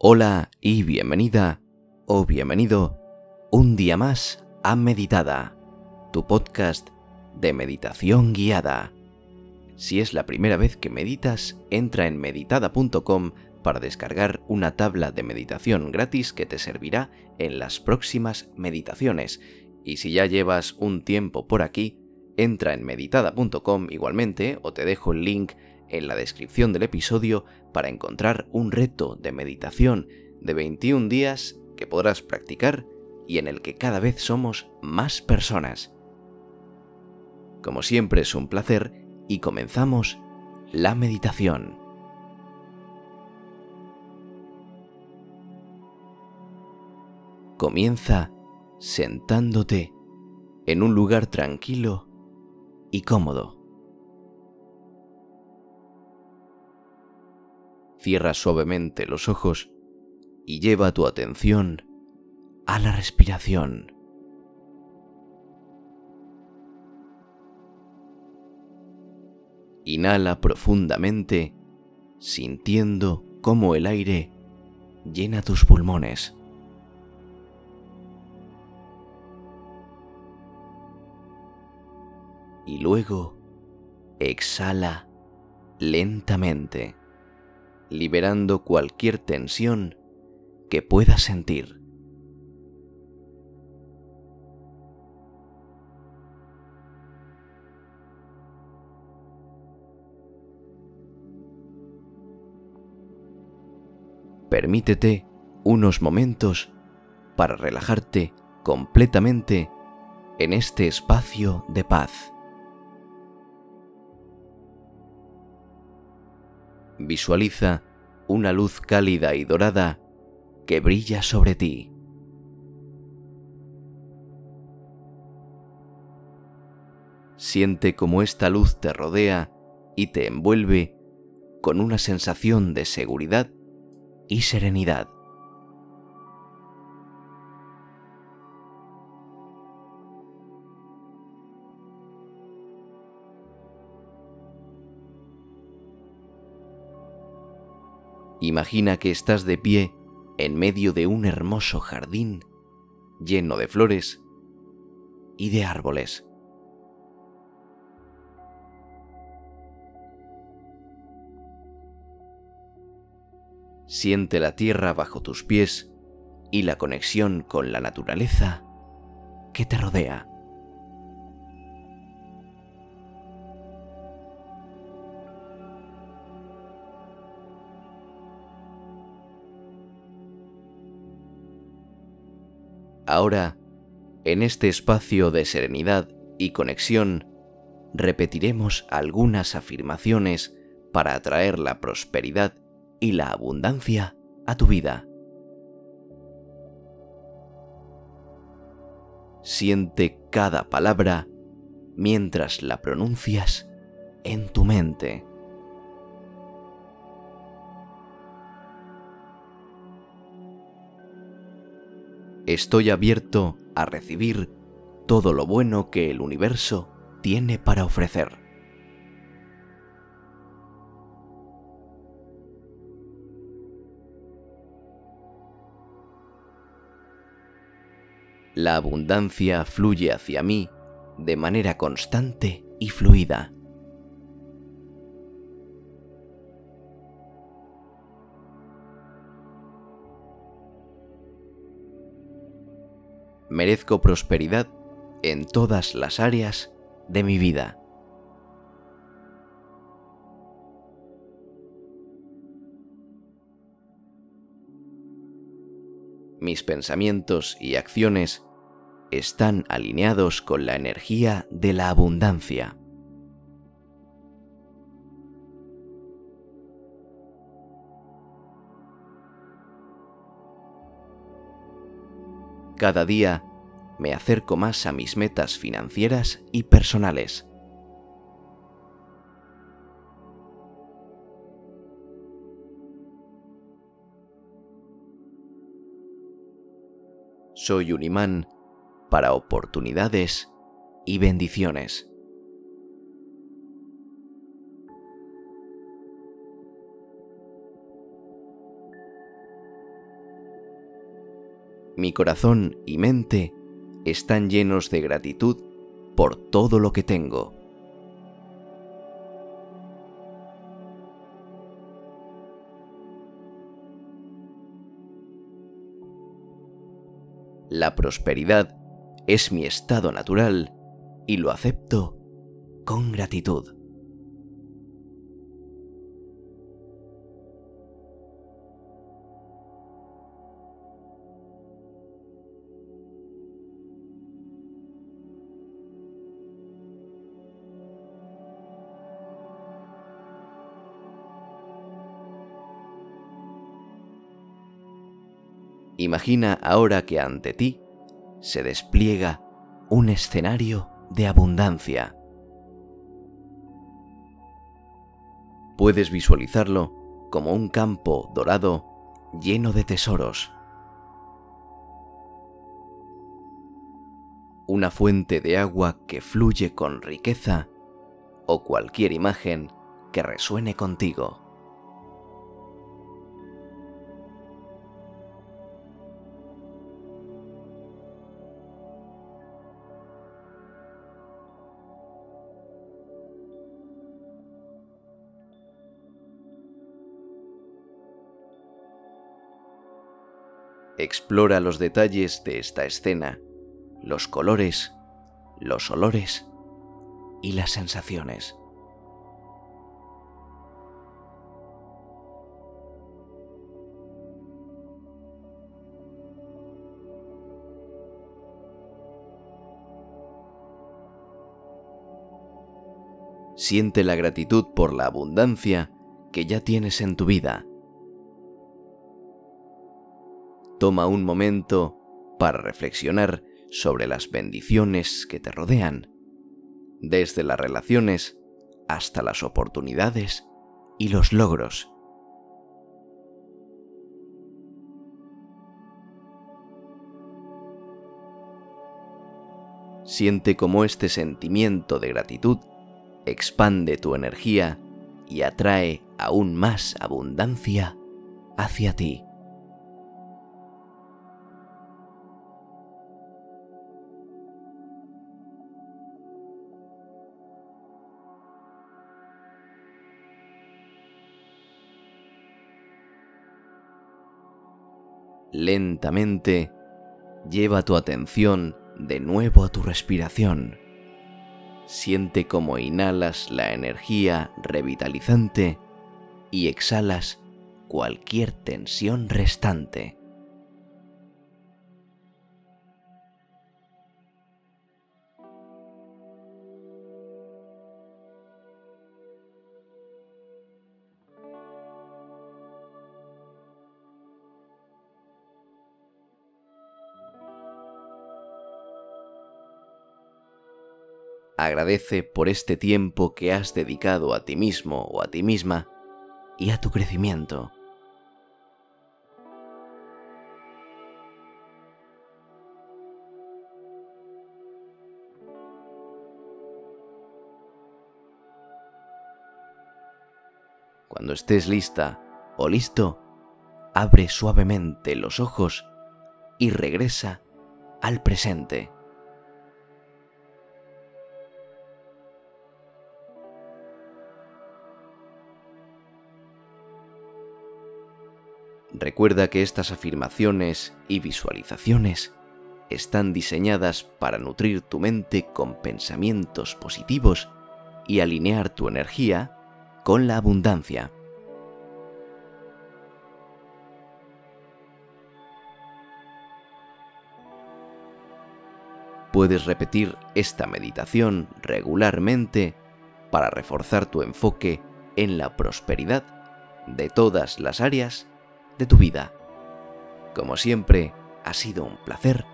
Hola y bienvenida o bienvenido un día más a Meditada, tu podcast de meditación guiada. Si es la primera vez que meditas, entra en meditada.com para descargar una tabla de meditación gratis que te servirá en las próximas meditaciones. Y si ya llevas un tiempo por aquí, entra en meditada.com igualmente o te dejo el link en la descripción del episodio para encontrar un reto de meditación de 21 días que podrás practicar y en el que cada vez somos más personas. Como siempre es un placer y comenzamos la meditación. Comienza sentándote en un lugar tranquilo y cómodo. Cierra suavemente los ojos y lleva tu atención a la respiración. Inhala profundamente, sintiendo cómo el aire llena tus pulmones. Y luego exhala lentamente liberando cualquier tensión que puedas sentir. Permítete unos momentos para relajarte completamente en este espacio de paz. Visualiza una luz cálida y dorada que brilla sobre ti. Siente como esta luz te rodea y te envuelve con una sensación de seguridad y serenidad. Imagina que estás de pie en medio de un hermoso jardín lleno de flores y de árboles. Siente la tierra bajo tus pies y la conexión con la naturaleza que te rodea. Ahora, en este espacio de serenidad y conexión, repetiremos algunas afirmaciones para atraer la prosperidad y la abundancia a tu vida. Siente cada palabra mientras la pronuncias en tu mente. Estoy abierto a recibir todo lo bueno que el universo tiene para ofrecer. La abundancia fluye hacia mí de manera constante y fluida. Merezco prosperidad en todas las áreas de mi vida. Mis pensamientos y acciones están alineados con la energía de la abundancia. Cada día me acerco más a mis metas financieras y personales. Soy un imán para oportunidades y bendiciones. Mi corazón y mente están llenos de gratitud por todo lo que tengo. La prosperidad es mi estado natural y lo acepto con gratitud. Imagina ahora que ante ti se despliega un escenario de abundancia. Puedes visualizarlo como un campo dorado lleno de tesoros. Una fuente de agua que fluye con riqueza o cualquier imagen que resuene contigo. Explora los detalles de esta escena, los colores, los olores y las sensaciones. Siente la gratitud por la abundancia que ya tienes en tu vida Toma un momento para reflexionar sobre las bendiciones que te rodean, desde las relaciones hasta las oportunidades y los logros. Siente cómo este sentimiento de gratitud expande tu energía y atrae aún más abundancia hacia ti. Lentamente, lleva tu atención de nuevo a tu respiración. Siente cómo inhalas la energía revitalizante y exhalas cualquier tensión restante. Agradece por este tiempo que has dedicado a ti mismo o a ti misma y a tu crecimiento. Cuando estés lista o listo, abre suavemente los ojos y regresa al presente. Recuerda que estas afirmaciones y visualizaciones están diseñadas para nutrir tu mente con pensamientos positivos y alinear tu energía con la abundancia. Puedes repetir esta meditación regularmente para reforzar tu enfoque en la prosperidad de todas las áreas de tu vida. Como siempre, ha sido un placer.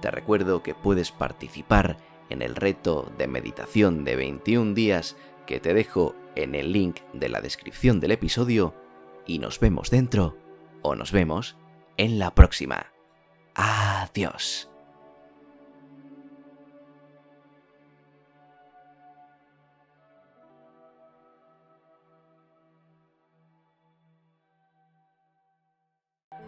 Te recuerdo que puedes participar en el reto de meditación de 21 días que te dejo en el link de la descripción del episodio y nos vemos dentro o nos vemos en la próxima. Adiós.